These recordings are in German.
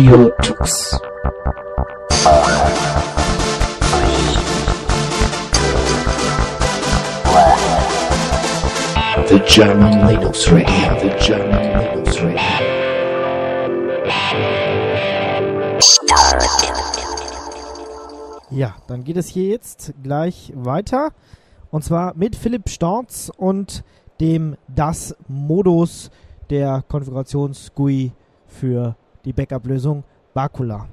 Audio Tux. The German Linux Radio, the German Linux Radio. Ja, dann geht es hier jetzt gleich weiter. Und zwar mit Philipp Storz und dem DAS-Modus der Konfigurations-GUI für die Backup-Lösung Bacula.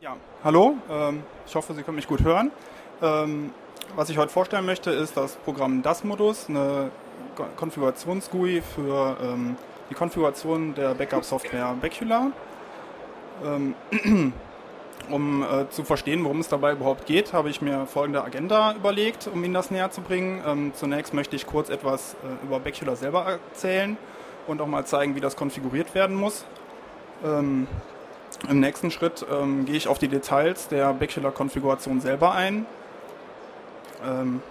Ja, hallo, ähm, ich hoffe, Sie können mich gut hören. Ähm, was ich heute vorstellen möchte, ist das Programm DAS-Modus, eine Konfigurations-GUI für ähm, die Konfiguration der Backup-Software Bacula. Um äh, zu verstehen, worum es dabei überhaupt geht, habe ich mir folgende Agenda überlegt, um Ihnen das näher zu bringen. Zunächst möchte ich kurz etwas äh, über Bacula selber erzählen und auch mal zeigen, wie das konfiguriert werden muss. Ähm, Im nächsten Schritt ähm, gehe ich auf die Details der Bacula-Konfiguration selber ein. Ähm,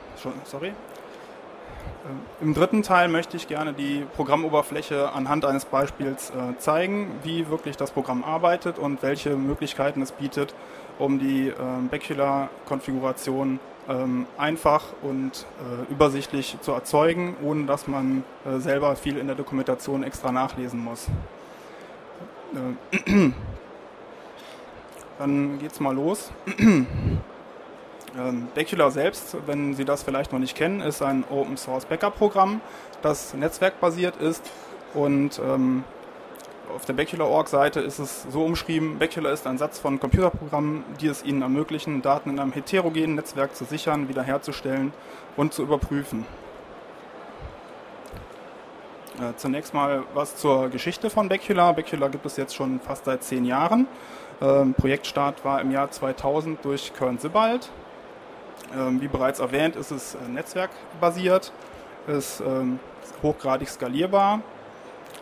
sorry. Ähm, Im dritten Teil möchte ich gerne die Programmoberfläche anhand eines Beispiels äh, zeigen, wie wirklich das Programm arbeitet und welche Möglichkeiten es bietet, um die äh, Bacula-Konfiguration ähm, einfach und äh, übersichtlich zu erzeugen, ohne dass man äh, selber viel in der Dokumentation extra nachlesen muss. Äh, dann geht's mal los. Ähm, Bacula selbst, wenn Sie das vielleicht noch nicht kennen, ist ein Open Source Backup Programm, das netzwerkbasiert ist und ähm, auf der Bacula.org-Seite ist es so umschrieben, Bacula ist ein Satz von Computerprogrammen, die es Ihnen ermöglichen, Daten in einem heterogenen Netzwerk zu sichern, wiederherzustellen und zu überprüfen. Äh, zunächst mal was zur Geschichte von Bacula. Bacula gibt es jetzt schon fast seit zehn Jahren. Ähm, Projektstart war im Jahr 2000 durch Kern Sibbald. Ähm, wie bereits erwähnt, ist es äh, netzwerkbasiert, ist ähm, hochgradig skalierbar,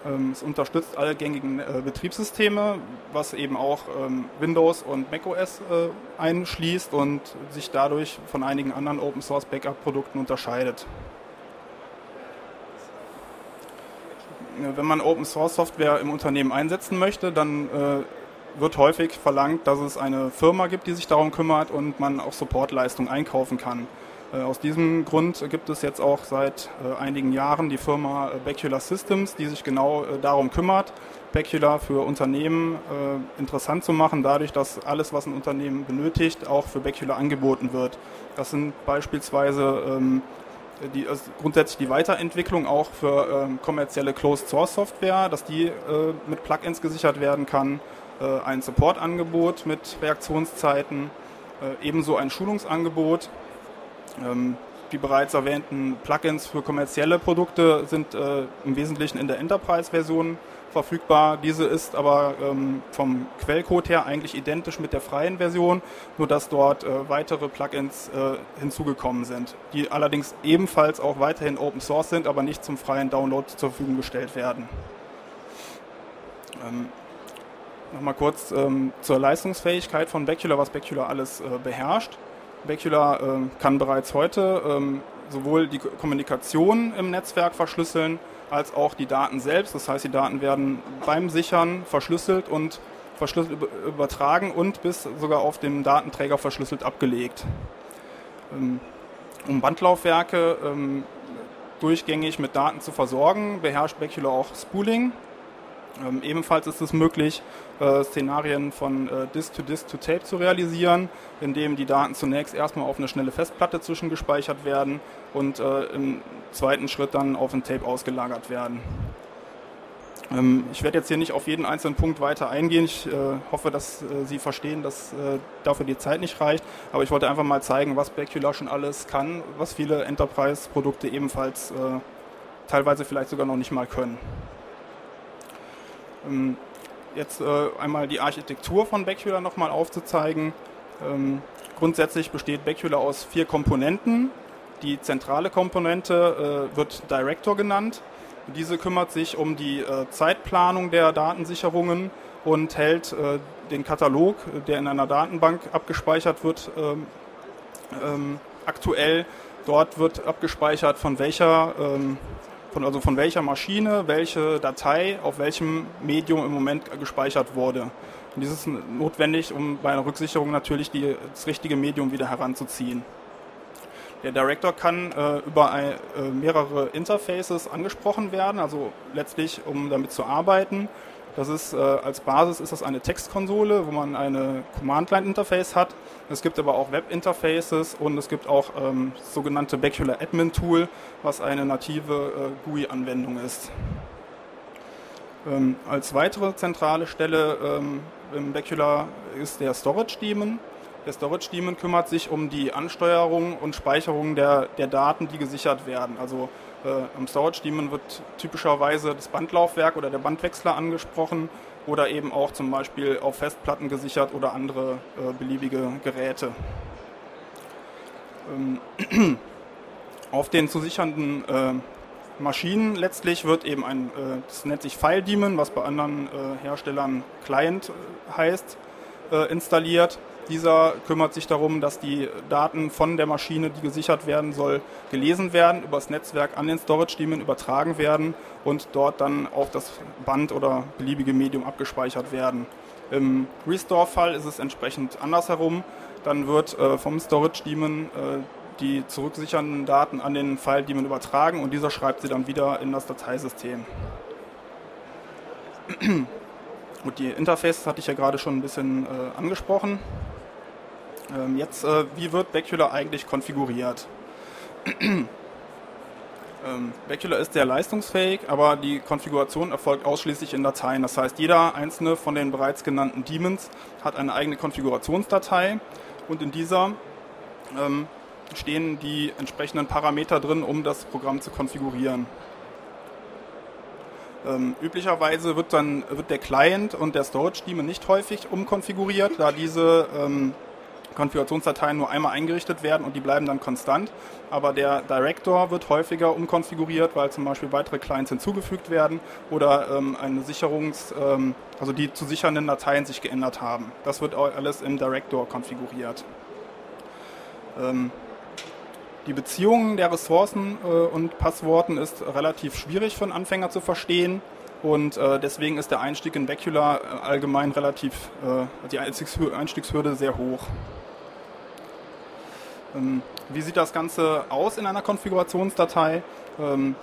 ähm, es unterstützt alle gängigen äh, Betriebssysteme, was eben auch Windows und macOS äh, einschließt und sich dadurch von einigen anderen Open Source Backup Produkten unterscheidet. Wenn man Open Source Software im Unternehmen einsetzen möchte, dann wird häufig verlangt, dass es eine Firma gibt, die sich darum kümmert und man auch Supportleistungen einkaufen kann. Äh, aus diesem Grund gibt es jetzt auch seit äh, einigen Jahren die Firma äh, Bacula Systems, die sich genau darum kümmert, Bacula für Unternehmen interessant zu machen, dadurch, dass alles, was ein Unternehmen benötigt, auch für Bacula angeboten wird. Das sind beispielsweise ähm, die, also grundsätzlich die Weiterentwicklung auch für ähm, kommerzielle Closed Source Software, dass die mit Plugins gesichert werden kann äh, ein Supportangebot mit Reaktionszeiten, äh, ebenso ein Schulungsangebot. Ähm, die bereits erwähnten Plugins für kommerzielle Produkte sind äh, im Wesentlichen in der Enterprise-Version verfügbar. Diese ist aber ähm, vom Quellcode her eigentlich identisch mit der freien Version, nur dass dort äh, weitere Plugins äh, hinzugekommen sind, die allerdings ebenfalls auch weiterhin Open Source sind, aber nicht zum freien Download zur Verfügung gestellt werden. Ähm, Nochmal kurz ähm, zur Leistungsfähigkeit von Bacula, was Bacula alles äh, beherrscht. Bacula äh, kann bereits heute ähm, sowohl die Kommunikation im Netzwerk verschlüsseln, als auch die Daten selbst. Das heißt, die Daten werden beim Sichern verschlüsselt und verschlüsselt übertragen und bis sogar auf dem Datenträger verschlüsselt abgelegt. Ähm, um Bandlaufwerke ähm, durchgängig mit Daten zu versorgen, beherrscht Bacula auch Spooling. Ähm, ebenfalls ist es möglich, äh, Szenarien von äh, Disk-to-Disk-to-Tape zu realisieren, indem die Daten zunächst erstmal auf eine schnelle Festplatte zwischengespeichert werden und äh, im zweiten Schritt dann auf ein Tape ausgelagert werden. Ähm, ich werde jetzt hier nicht auf jeden einzelnen Punkt weiter eingehen. Ich äh, hoffe, dass äh, Sie verstehen, dass äh, dafür die Zeit nicht reicht. Aber ich wollte einfach mal zeigen, was Bacula schon alles kann, was viele Enterprise-Produkte ebenfalls teilweise vielleicht sogar noch nicht mal können. Ähm, jetzt äh, einmal die Architektur von Bacula nochmal aufzuzeigen. Ähm, grundsätzlich besteht Bacula aus vier Komponenten. Die zentrale Komponente äh, wird Director genannt. Diese kümmert sich um die äh, Zeitplanung der Datensicherungen und hält den Katalog, der in einer Datenbank abgespeichert wird, ähm, aktuell. Dort wird abgespeichert, von welcher von, also von welcher Maschine welche Datei auf welchem Medium im Moment gespeichert wurde. Und dies ist notwendig, um bei einer Rücksicherung natürlich die, das richtige Medium wieder heranzuziehen. Der Director kann äh, über ein, äh, mehrere Interfaces angesprochen werden, also letztlich, um damit zu arbeiten. Das ist äh, als Basis ist das eine Textkonsole, wo man eine Command-Line-Interface hat. Es gibt aber auch Web-Interfaces und es gibt auch ähm, das sogenannte Bacular Admin Tool, was eine native äh, GUI-Anwendung ist. Ähm, als weitere zentrale Stelle ähm, im Bacular ist der Storage Daemon. Der Storage Daemon kümmert sich um die Ansteuerung und Speicherung der, der Daten, die gesichert werden. Also äh, am Storage Daemon wird typischerweise das Bandlaufwerk oder der Bandwechsler angesprochen oder eben auch zum Beispiel auf Festplatten gesichert oder andere äh, beliebige Geräte. Ähm, auf den zu sichernden äh, Maschinen letztlich wird eben ein, äh, das nennt sich File Daemon, was bei anderen äh, Herstellern Client äh, heißt, installiert. Dieser kümmert sich darum, dass die Daten von der Maschine, die gesichert werden soll, gelesen werden, übers Netzwerk an den Storage Daemon übertragen werden und dort dann auf das Band oder beliebige Medium abgespeichert werden. Im Restore-Fall ist es entsprechend andersherum. Dann wird äh, vom Storage Daemon äh, die zurücksichernden Daten an den File Daemon übertragen und dieser schreibt sie dann wieder in das Dateisystem. Und die Interfaces hatte ich ja gerade schon ein bisschen äh, angesprochen. Ähm, jetzt, äh, wie wird Bacular eigentlich konfiguriert? ähm, Bacular ist sehr leistungsfähig, aber die Konfiguration erfolgt ausschließlich in Dateien. Das heißt, jeder einzelne von den bereits genannten Daemons hat eine eigene Konfigurationsdatei und in dieser ähm, stehen die entsprechenden Parameter drin, um das Programm zu konfigurieren. Ähm, üblicherweise wird dann wird der Client und der Storage Daemon nicht häufig umkonfiguriert, da diese ähm, Konfigurationsdateien nur einmal eingerichtet werden und die bleiben dann konstant. Aber der Director wird häufiger umkonfiguriert, weil zum Beispiel weitere Clients hinzugefügt werden oder ähm, eine Sicherungs-, ähm, also die zu sichernden Dateien sich geändert haben. Das wird alles im Director konfiguriert. Ähm, die Beziehungen der Ressourcen äh, und Passworten ist relativ schwierig für einen Anfänger zu verstehen. Und äh, deswegen ist der Einstieg in Bacular äh, allgemein relativ, äh, die Einstiegshürde sehr hoch. Ähm, wie sieht das Ganze aus in einer Konfigurationsdatei? Ähm,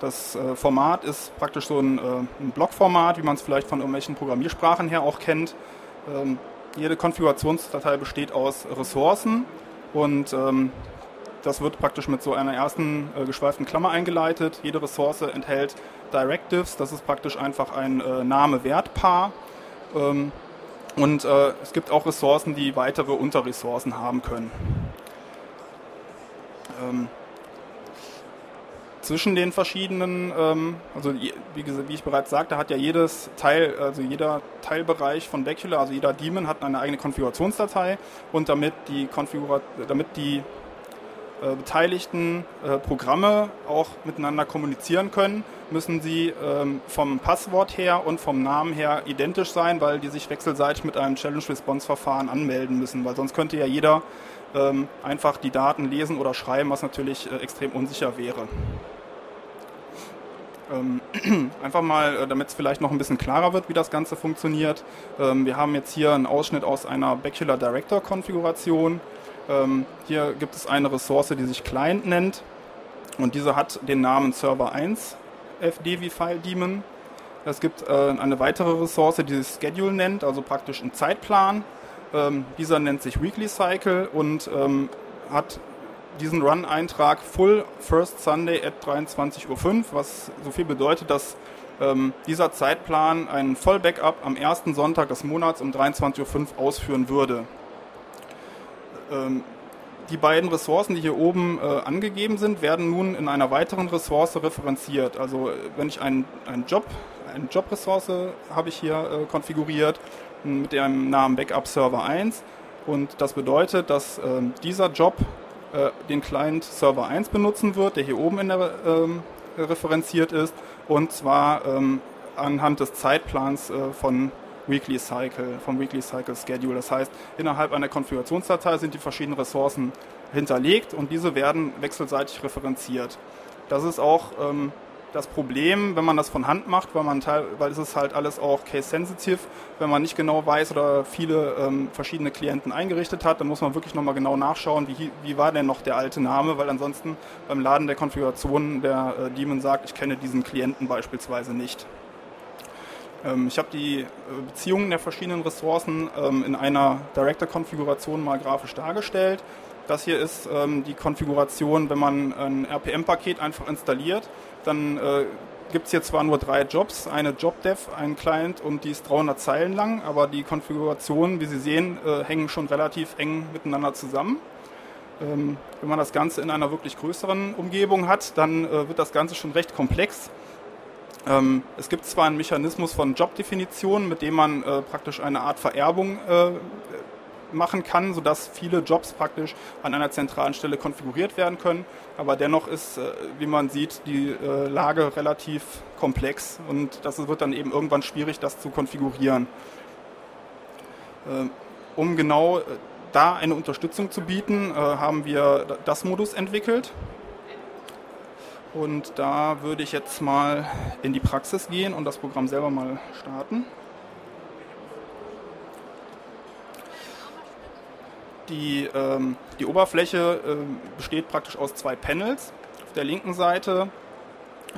das äh, Format ist praktisch so ein, äh, ein Blockformat, wie man es vielleicht von irgendwelchen Programmiersprachen her auch kennt. Ähm, jede Konfigurationsdatei besteht aus Ressourcen und das wird praktisch mit so einer ersten äh, geschweiften Klammer eingeleitet. Jede Ressource enthält Directives, das ist praktisch einfach ein äh, Name-Wert-Paar. Ähm, und äh, es gibt auch Ressourcen, die weitere Unterressourcen haben können. Ähm, zwischen den verschiedenen, ähm, also wie, wie, ich bereits sagte, hat ja jedes Teil, also jeder Teilbereich von Bacular, also jeder Daemon hat eine eigene Konfigurationsdatei und damit die, Konfigura damit die äh, beteiligten äh, Programme auch miteinander kommunizieren können, müssen sie ähm, vom Passwort her und vom Namen her identisch sein, weil die sich wechselseitig mit einem Challenge-Response-Verfahren anmelden müssen, weil sonst könnte ja jeder ähm, einfach die Daten lesen oder schreiben, was natürlich äh, extrem unsicher wäre. Ähm, einfach mal, äh, damit es vielleicht noch ein bisschen klarer wird, wie das Ganze funktioniert. Ähm, wir haben jetzt hier einen Ausschnitt aus einer Bacular Director Konfiguration. Ähm, hier gibt es eine Ressource, die sich Client nennt und diese hat den Namen Server 1 FD wie File Daemon. Es gibt äh, eine weitere Ressource, die sich Schedule nennt, also praktisch ein Zeitplan. Ähm, dieser nennt sich Weekly Cycle und ähm, hat diesen Run-Eintrag Full First Sunday at 23.05 Uhr, was so viel bedeutet, dass ähm, dieser Zeitplan einen Voll-Backup am ersten Sonntag des Monats um 23.05 Uhr ausführen würde. Ähm, die beiden Ressourcen, die hier oben äh, angegeben sind, werden nun in einer weiteren Ressource referenziert. Also wenn ich einen, einen Job, eine Job-Ressource habe ich hier äh, konfiguriert mit dem Namen Backup Server 1 und das bedeutet, dass äh, dieser Job äh, den Client Server 1 benutzen wird, der hier oben in der, ähm, referenziert ist und zwar ähm, anhand des Zeitplans äh, von Weekly Cycle, vom Weekly Cycle Schedule. Das heißt, innerhalb einer Konfigurationsdatei sind die verschiedenen Ressourcen hinterlegt und diese werden wechselseitig referenziert. Das ist auch ähm, das Problem, wenn man das von Hand macht, weil man teil, weil es ist halt alles auch case-sensitive, wenn man nicht genau weiß oder viele ähm, verschiedene Klienten eingerichtet hat, dann muss man wirklich nochmal genau nachschauen, wie, wie war denn noch der alte Name, weil ansonsten beim Laden der Konfiguration der äh, Daemon sagt, ich kenne diesen Klienten beispielsweise nicht. Ähm, ich habe die äh, Beziehungen der verschiedenen Ressourcen ähm, in einer Director-Konfiguration mal grafisch dargestellt. Das hier ist ähm, die Konfiguration, wenn man ein RPM-Paket einfach installiert, dann äh, gibt es hier zwar nur drei Jobs, eine JobDev, ein Client und die ist 300 Zeilen lang, aber die Konfigurationen, wie Sie sehen, äh, hängen schon relativ eng miteinander zusammen. Ähm, wenn man das Ganze in einer wirklich größeren Umgebung hat, dann äh, wird das Ganze schon recht komplex. Ähm, es gibt zwar einen Mechanismus von Jobdefinitionen, mit dem man äh, praktisch eine Art Vererbung äh, machen kann, sodass viele Jobs praktisch an einer zentralen Stelle konfiguriert werden können. Aber dennoch ist, äh, wie man sieht, die äh, Lage relativ komplex und das wird dann eben irgendwann schwierig, das zu konfigurieren. Äh, um genau da eine Unterstützung zu bieten, haben wir das Modus entwickelt. Und da würde ich jetzt mal in die Praxis gehen und das Programm selber mal starten. Die, ähm, die Oberfläche äh, besteht praktisch aus zwei Panels. Auf der linken Seite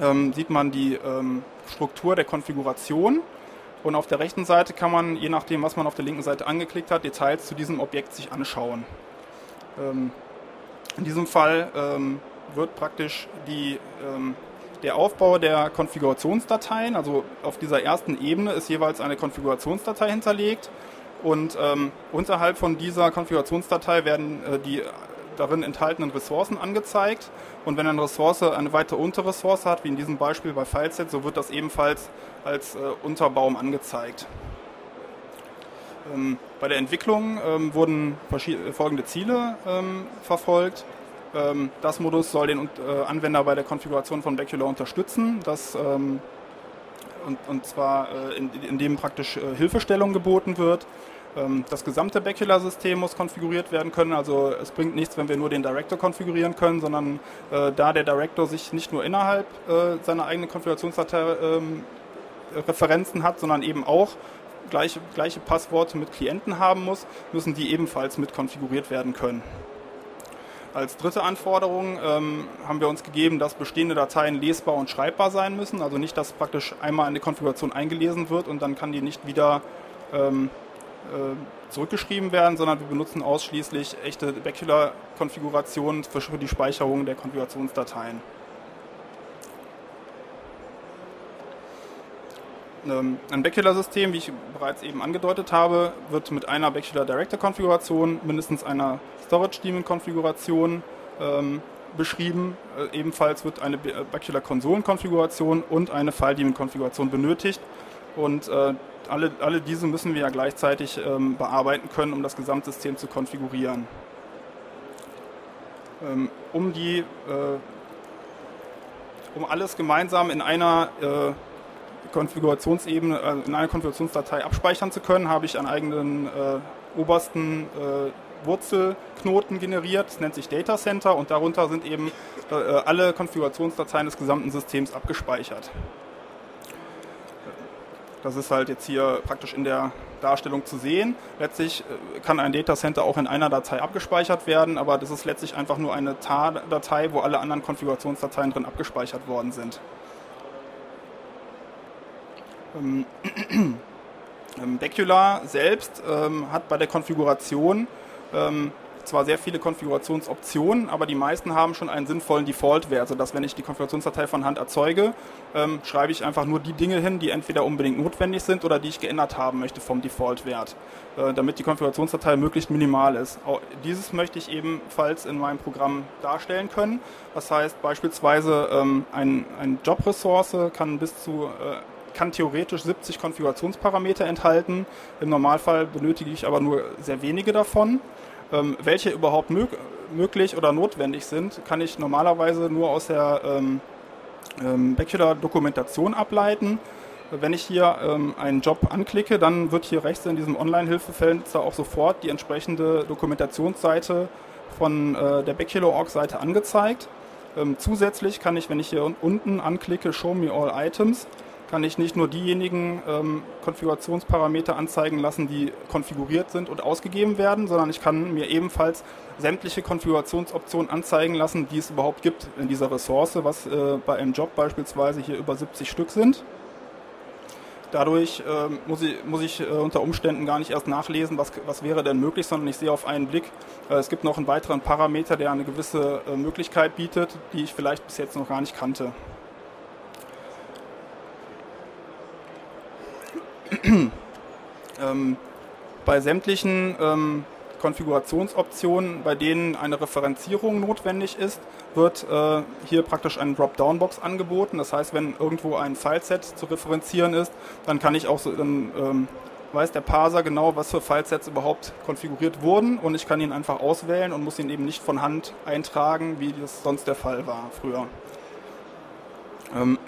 ähm, sieht man die ähm, Struktur der Konfiguration und auf der rechten Seite kann man, je nachdem, was man auf der linken Seite angeklickt hat, Details zu diesem Objekt sich anschauen. Ähm, in diesem Fall ähm, wird praktisch die, ähm, der Aufbau der Konfigurationsdateien, also auf dieser ersten Ebene ist jeweils eine Konfigurationsdatei hinterlegt und ähm, unterhalb von dieser Konfigurationsdatei werden äh, die darin enthaltenen Ressourcen angezeigt. Und wenn eine Ressource eine weitere Unterressource hat, wie in diesem Beispiel bei FileSet, so wird das ebenfalls als äh, Unterbaum angezeigt. Ähm, bei der Entwicklung ähm, wurden folgende Ziele ähm, verfolgt. Ähm, das Modus soll den äh, Anwender bei der Konfiguration von Bacula unterstützen. Das ähm, und, und zwar äh, in, indem praktisch äh, Hilfestellung geboten wird. Ähm, das gesamte Bacula-System muss konfiguriert werden können. Also es bringt nichts, wenn wir nur den Director konfigurieren können, sondern äh, da der Director sich nicht nur innerhalb äh, seiner eigenen Konfigurationsdatei ähm, Referenzen hat, sondern eben auch gleiche, gleiche Passworte mit Klienten haben muss, müssen die ebenfalls mit konfiguriert werden können. Als dritte Anforderung ähm, haben wir uns gegeben, dass bestehende Dateien lesbar und schreibbar sein müssen. Also nicht, dass praktisch einmal eine Konfiguration eingelesen wird und dann kann die nicht wieder ähm, äh, zurückgeschrieben werden, sondern wir benutzen ausschließlich echte Bacula-Konfigurationen für die Speicherung der Konfigurationsdateien. Ähm, ein Bacula-System, wie ich bereits eben angedeutet habe, wird mit einer Bacula Director-Konfiguration, mindestens einer Storage-Daemon-Konfiguration ähm, beschrieben. Äh, ebenfalls wird eine Bacula Konsolen-Konfiguration und eine File-Daemon-Konfiguration benötigt. Und äh, alle, alle diese müssen wir ja gleichzeitig ähm, bearbeiten können, um das Gesamtsystem zu konfigurieren. Ähm, um die, äh, um alles gemeinsam in einer äh, Konfigurationsebene, äh, in einer Konfigurationsdatei abspeichern zu können, habe ich einen eigenen äh, obersten äh, Wurzelknoten generiert. Das nennt sich Data Center und darunter sind eben äh, alle Konfigurationsdateien des gesamten Systems abgespeichert. Das ist halt jetzt hier praktisch in der Darstellung zu sehen. Letztlich äh, kann ein Data Center auch in einer Datei abgespeichert werden, aber das ist letztlich einfach nur eine TAR-Datei, wo alle anderen Konfigurationsdateien drin abgespeichert worden sind. Ähm, ähm, Bacula selbst ähm, hat bei der Konfiguration zwar sehr viele Konfigurationsoptionen, aber die meisten haben schon einen sinnvollen Default-Wert, sodass wenn ich die Konfigurationsdatei von Hand erzeuge, ähm, schreibe ich einfach nur die Dinge hin, die entweder unbedingt notwendig sind oder die ich geändert haben möchte vom Default-Wert, äh, damit die Konfigurationsdatei möglichst minimal ist. Auch dieses möchte ich ebenfalls in meinem Programm darstellen können. Das heißt beispielsweise ähm, ein, ein Job-Ressource kann bis zu äh, kann theoretisch 70 Konfigurationsparameter enthalten. Im Normalfall benötige ich aber nur sehr wenige davon. Ähm, welche überhaupt mög möglich oder notwendig sind, kann ich normalerweise nur aus der ähm, ähm, Bachelor-Dokumentation ableiten. Wenn ich hier ähm, einen Job anklicke, dann wird hier rechts in diesem Online-Hilfefenster auch sofort die entsprechende Dokumentationsseite von äh, der Bachelor-Org-Seite angezeigt. Ähm, zusätzlich kann ich, wenn ich hier unten anklicke, Show Me All Items, kann ich nicht nur diejenigen ähm, Konfigurationsparameter anzeigen lassen, die konfiguriert sind und ausgegeben werden, sondern ich kann mir ebenfalls sämtliche Konfigurationsoptionen anzeigen lassen, die es überhaupt gibt in dieser Ressource, was äh, bei einem Job beispielsweise hier über 70 Stück sind. Dadurch äh, muss ich, muss ich äh, unter Umständen gar nicht erst nachlesen, was, was wäre denn möglich, sondern ich sehe auf einen Blick, äh, es gibt noch einen weiteren Parameter, der eine gewisse äh, Möglichkeit bietet, die ich vielleicht bis jetzt noch gar nicht kannte. Ähm, bei sämtlichen ähm, Konfigurationsoptionen, bei denen eine Referenzierung notwendig ist, wird äh, hier praktisch eine Dropdown-Box angeboten. Das heißt, wenn irgendwo ein Fileset zu referenzieren ist, dann kann ich auch so, dann ähm, weiß der Parser genau, was für Filesets überhaupt konfiguriert wurden und ich kann ihn einfach auswählen und muss ihn eben nicht von Hand eintragen, wie das sonst der Fall war früher. Ähm,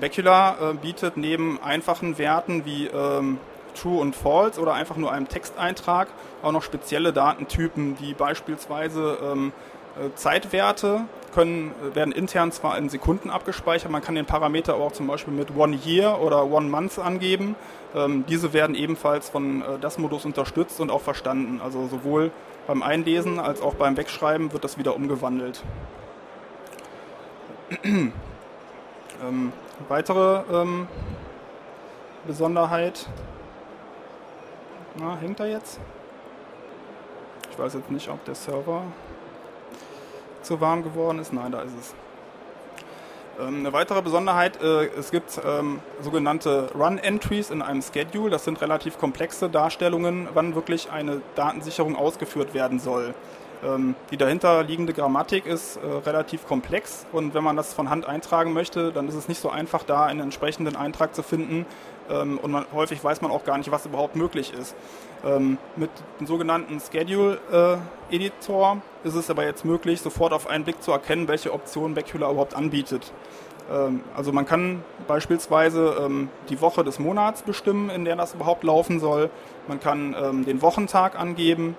Bacula äh, bietet neben einfachen Werten wie ähm, True und False oder einfach nur einem Texteintrag auch noch spezielle Datentypen, die beispielsweise ähm, äh, Zeitwerte können, äh, werden intern zwar in Sekunden abgespeichert, man kann den Parameter aber auch zum Beispiel mit One Year oder One Month angeben. Ähm, diese werden ebenfalls von äh, das Modus unterstützt und auch verstanden. Also sowohl beim Einlesen als auch beim Wegschreiben wird das wieder umgewandelt. ähm, weitere ähm, Besonderheit. Na, hängt er jetzt? Ich weiß jetzt nicht, ob der Server zu warm geworden ist. Nein, da ist es. Ähm, eine weitere Besonderheit, äh, es gibt ähm, sogenannte Run-Entries in einem Schedule. Das sind relativ komplexe Darstellungen, wann wirklich eine Datensicherung ausgeführt werden soll. Ähm, die dahinterliegende Grammatik ist äh, relativ komplex und wenn man das von Hand eintragen möchte, dann ist es nicht so einfach, da einen entsprechenden Eintrag zu finden ähm, und man, häufig weiß man auch gar nicht, was überhaupt möglich ist. Ähm, mit dem sogenannten Schedule-Editor äh, ist es aber jetzt möglich, sofort auf einen Blick zu erkennen, welche Optionen Bacula überhaupt anbietet. Also man kann beispielsweise die Woche des Monats bestimmen, in der das überhaupt laufen soll. Man kann den Wochentag angeben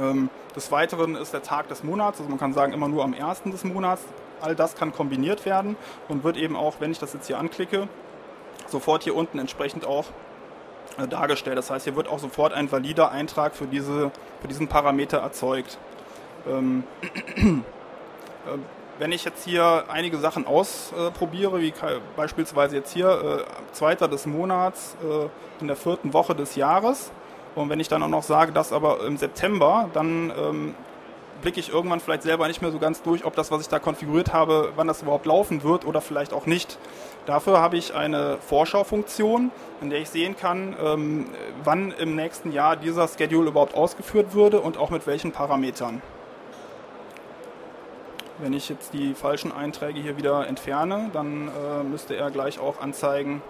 ähm, des Weiteren ist der Tag des Monats, also man kann sagen immer nur am ersten des Monats. All das kann kombiniert werden und wird eben auch, wenn ich das jetzt hier anklicke, sofort hier unten entsprechend auch äh, dargestellt. Das heißt, hier wird auch sofort ein valider Eintrag für, diese, für diesen Parameter erzeugt. Ähm, äh, wenn ich jetzt hier einige Sachen ausprobiere, wie beispielsweise jetzt hier, äh, zweiter des Monats in der vierten Woche des Jahres, und wenn ich dann auch noch sage, dass aber im September, dann ähm, blicke ich irgendwann vielleicht selber nicht mehr so ganz durch, ob das, was ich da konfiguriert habe, wann das überhaupt laufen wird oder vielleicht auch nicht. Dafür habe ich eine Vorschaufunktion, in der ich sehen kann, ähm, wann im nächsten Jahr dieser Schedule überhaupt ausgeführt würde und auch mit welchen Parametern. Wenn ich jetzt die falschen Einträge hier wieder entferne, dann äh, müsste er gleich auch anzeigen,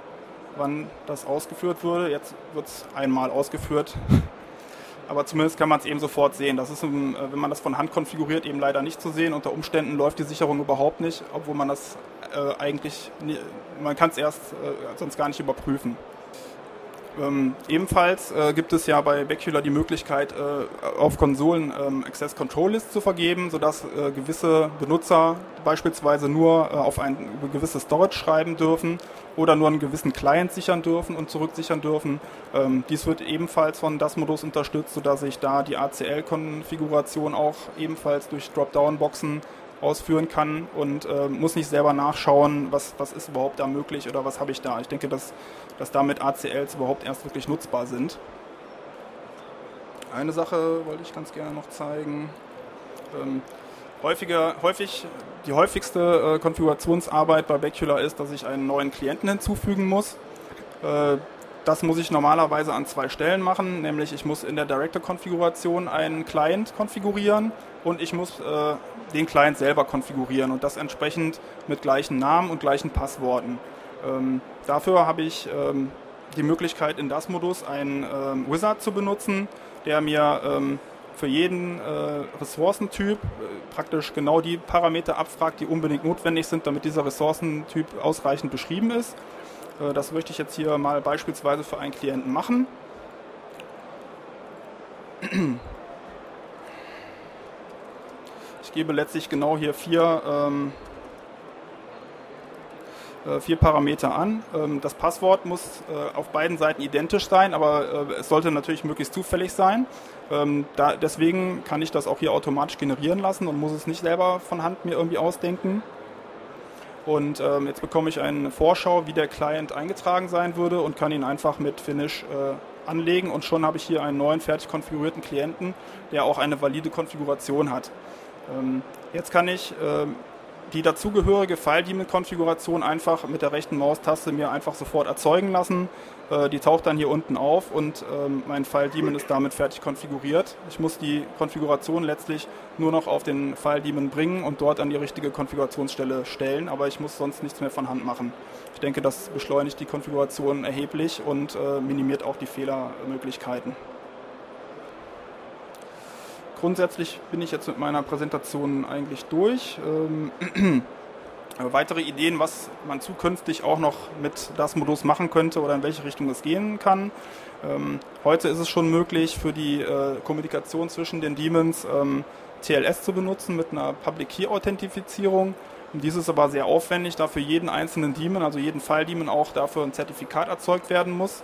wann das ausgeführt wurde. Jetzt wird es einmal ausgeführt. Aber zumindest kann man es eben sofort sehen. Das ist, wenn man das von Hand konfiguriert, eben leider nicht zu sehen. Unter Umständen läuft die Sicherung überhaupt nicht, obwohl man das äh, eigentlich, nie, man kann es erst äh, sonst gar nicht überprüfen. Ähm, ebenfalls äh, gibt es ja bei Bacula die Möglichkeit, äh, auf Konsolen ähm, Access Control List zu vergeben, sodass äh, gewisse Benutzer beispielsweise nur äh, auf ein gewisses Storage schreiben dürfen oder nur einen gewissen Client sichern dürfen und zurücksichern dürfen. Ähm, dies wird ebenfalls von DAS-Modus unterstützt, sodass ich da die ACL-Konfiguration auch ebenfalls durch Dropdown-Boxen ausführen kann und äh, muss nicht selber nachschauen, was, was ist überhaupt da möglich oder was habe ich da. Ich denke, dass, dass damit ACLs überhaupt erst wirklich nutzbar sind. Eine Sache wollte ich ganz gerne noch zeigen. Ähm, häufiger, häufig, die häufigste äh, Konfigurationsarbeit bei Bacula ist, dass ich einen neuen Klienten hinzufügen muss. Äh, das muss ich normalerweise an zwei Stellen machen, nämlich ich muss in der Director-Konfiguration einen Client konfigurieren und ich muss äh, den Client selber konfigurieren und das entsprechend mit gleichen Namen und gleichen Passworten. Ähm, dafür habe ich ähm, die Möglichkeit in das Modus einen ähm, Wizard zu benutzen, der mir ähm, für jeden äh, Ressourcentyp äh, praktisch genau die Parameter abfragt, die unbedingt notwendig sind, damit dieser Ressourcentyp ausreichend beschrieben ist. Äh, das möchte ich jetzt hier mal beispielsweise für einen Klienten machen. Ich gebe letztlich genau hier vier, ähm, äh, vier Parameter an. Ähm, das Passwort muss äh, auf beiden Seiten identisch sein, aber es sollte natürlich möglichst zufällig sein. Ähm, deswegen kann ich das auch hier automatisch generieren lassen und muss es nicht selber von Hand mir irgendwie ausdenken. Und ähm, jetzt bekomme ich eine Vorschau, wie der Client eingetragen sein würde und kann ihn einfach mit Finish äh, anlegen und schon habe ich hier einen neuen fertig konfigurierten Klienten, der auch eine valide Konfiguration hat. Ähm, jetzt kann ich ähm, die dazugehörige File-Daemon-Konfiguration einfach mit der rechten Maustaste mir einfach sofort erzeugen lassen. Äh, die taucht dann hier unten auf und ähm, mein File-Daemon ist damit fertig konfiguriert. Ich muss die Konfiguration letztlich nur noch auf den File-Daemon bringen und dort an die richtige Konfigurationsstelle stellen, aber ich muss sonst nichts mehr von Hand machen. Ich denke, das beschleunigt die Konfiguration erheblich und äh, minimiert auch die Fehlermöglichkeiten. Grundsätzlich bin ich jetzt mit meiner Präsentation eigentlich durch. Ähm, weitere Ideen, was man zukünftig auch noch mit das Modus machen könnte oder in welche Richtung es gehen kann. Ähm, heute ist es schon möglich, für die äh, Kommunikation zwischen den Daemons ähm, TLS zu benutzen mit einer Public Key Authentifizierung. Dies ist aber sehr aufwendig, da für jeden einzelnen Daemon, also jeden File-Daemon auch dafür ein Zertifikat erzeugt werden muss.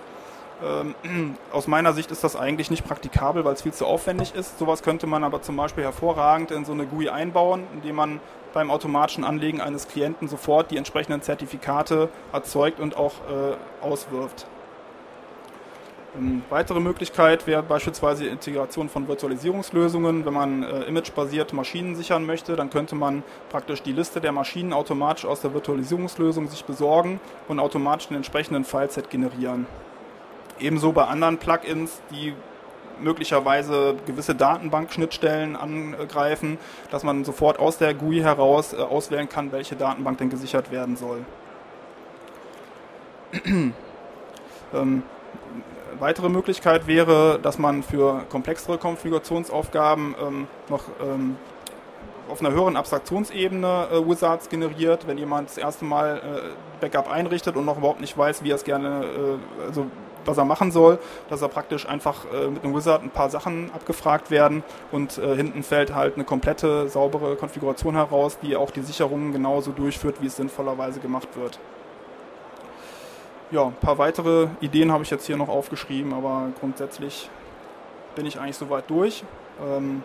Ähm, aus meiner Sicht ist das eigentlich nicht praktikabel, weil es viel zu aufwendig ist. Sowas könnte man aber zum Beispiel hervorragend in so eine GUI einbauen, indem man beim automatischen Anlegen eines Klienten sofort die entsprechenden Zertifikate erzeugt und auch äh, auswirft. Eine weitere Möglichkeit wäre beispielsweise die Integration von Virtualisierungslösungen. Wenn man äh, imagebasiert Maschinen sichern möchte, dann könnte man praktisch die Liste der Maschinen automatisch aus der Virtualisierungslösung sich besorgen und automatisch einen entsprechenden Fileset generieren. Ebenso bei anderen Plugins, die möglicherweise gewisse Datenbankschnittstellen angreifen, dass man sofort aus der GUI heraus äh, auswählen kann, welche Datenbank denn gesichert werden soll. ähm, weitere Möglichkeit wäre, dass man für komplexere Konfigurationsaufgaben ähm, noch ähm, auf einer höheren Abstraktionsebene äh, Wizards generiert, wenn jemand das erste Mal äh, Backup einrichtet und noch überhaupt nicht weiß, wie er es gerne, äh, also was er machen soll, dass er praktisch einfach äh, mit einem Wizard ein paar Sachen abgefragt werden und äh, hinten fällt halt eine komplette saubere Konfiguration heraus, die auch die Sicherungen genauso durchführt, wie es sinnvollerweise gemacht wird. Ja, ein paar weitere Ideen habe ich jetzt hier noch aufgeschrieben, aber grundsätzlich bin ich eigentlich soweit durch. Ähm,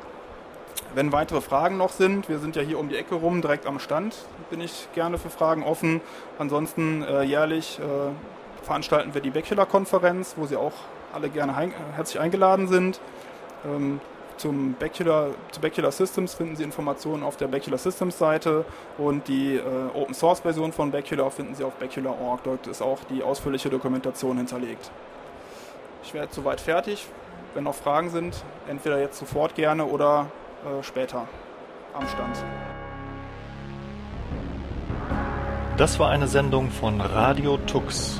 wenn weitere Fragen noch sind, wir sind ja hier um die Ecke rum, direkt am Stand, bin ich gerne für Fragen offen. Ansonsten äh, jährlich äh, veranstalten wir die Bacula-Konferenz, wo Sie auch alle gerne ein, herzlich eingeladen sind. Ähm, zum Bacula, zu Bacula Systems finden Sie Informationen auf der Bacula Systems Seite und die äh, Open Source Version von Bacula finden Sie auf bacula.org. Dort ist auch die ausführliche Dokumentation hinterlegt. Ich jetzt soweit fertig. Wenn noch Fragen sind, entweder jetzt sofort gerne oder äh, später am Stand. Das war eine Sendung von Radio Tux